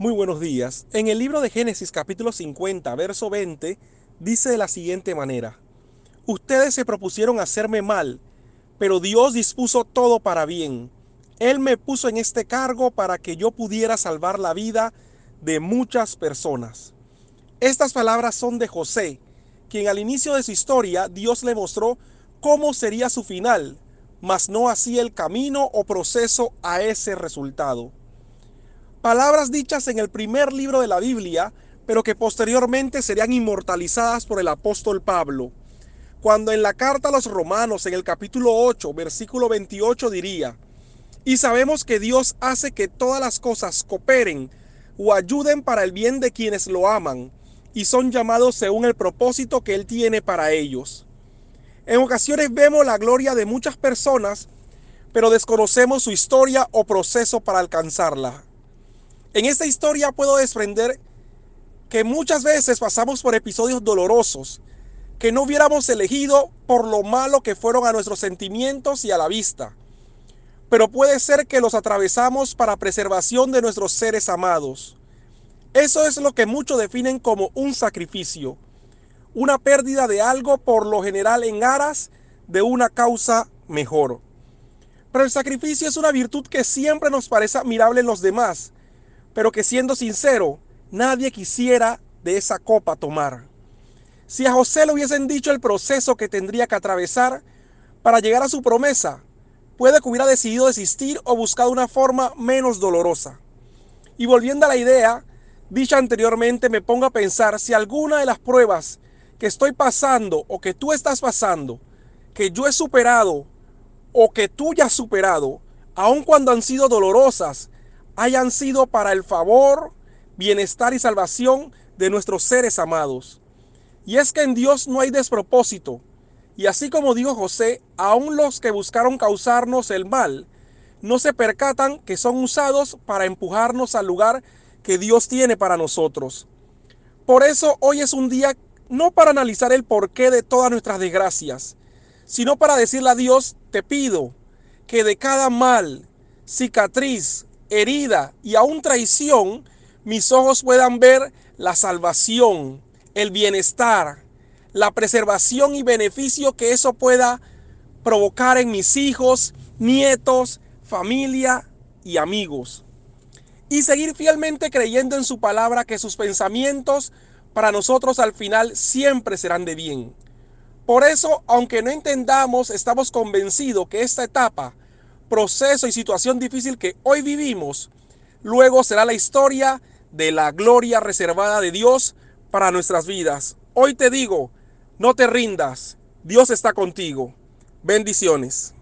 Muy buenos días. En el libro de Génesis capítulo 50, verso 20, dice de la siguiente manera, Ustedes se propusieron hacerme mal, pero Dios dispuso todo para bien. Él me puso en este cargo para que yo pudiera salvar la vida de muchas personas. Estas palabras son de José, quien al inicio de su historia Dios le mostró cómo sería su final, mas no así el camino o proceso a ese resultado. Palabras dichas en el primer libro de la Biblia, pero que posteriormente serían inmortalizadas por el apóstol Pablo. Cuando en la carta a los romanos, en el capítulo 8, versículo 28, diría, y sabemos que Dios hace que todas las cosas cooperen o ayuden para el bien de quienes lo aman y son llamados según el propósito que Él tiene para ellos. En ocasiones vemos la gloria de muchas personas, pero desconocemos su historia o proceso para alcanzarla. En esta historia puedo desprender que muchas veces pasamos por episodios dolorosos que no hubiéramos elegido por lo malo que fueron a nuestros sentimientos y a la vista. Pero puede ser que los atravesamos para preservación de nuestros seres amados. Eso es lo que muchos definen como un sacrificio, una pérdida de algo por lo general en aras de una causa mejor. Pero el sacrificio es una virtud que siempre nos parece admirable en los demás, pero que siendo sincero, nadie quisiera de esa copa tomar. Si a José le hubiesen dicho el proceso que tendría que atravesar para llegar a su promesa, puede que hubiera decidido desistir o buscar una forma menos dolorosa. Y volviendo a la idea dicha anteriormente, me pongo a pensar si alguna de las pruebas que estoy pasando o que tú estás pasando, que yo he superado o que tú ya has superado, aun cuando han sido dolorosas, hayan sido para el favor, bienestar y salvación de nuestros seres amados. Y es que en Dios no hay despropósito. Y así como dijo José, aun los que buscaron causarnos el mal, no se percatan que son usados para empujarnos al lugar que Dios tiene para nosotros. Por eso hoy es un día no para analizar el porqué de todas nuestras desgracias, sino para decirle a Dios, te pido que de cada mal, cicatriz, herida y aún traición, mis ojos puedan ver la salvación, el bienestar, la preservación y beneficio que eso pueda provocar en mis hijos, nietos, familia y amigos. Y seguir fielmente creyendo en su palabra que sus pensamientos para nosotros al final siempre serán de bien. Por eso, aunque no entendamos, estamos convencidos que esta etapa proceso y situación difícil que hoy vivimos, luego será la historia de la gloria reservada de Dios para nuestras vidas. Hoy te digo, no te rindas, Dios está contigo. Bendiciones.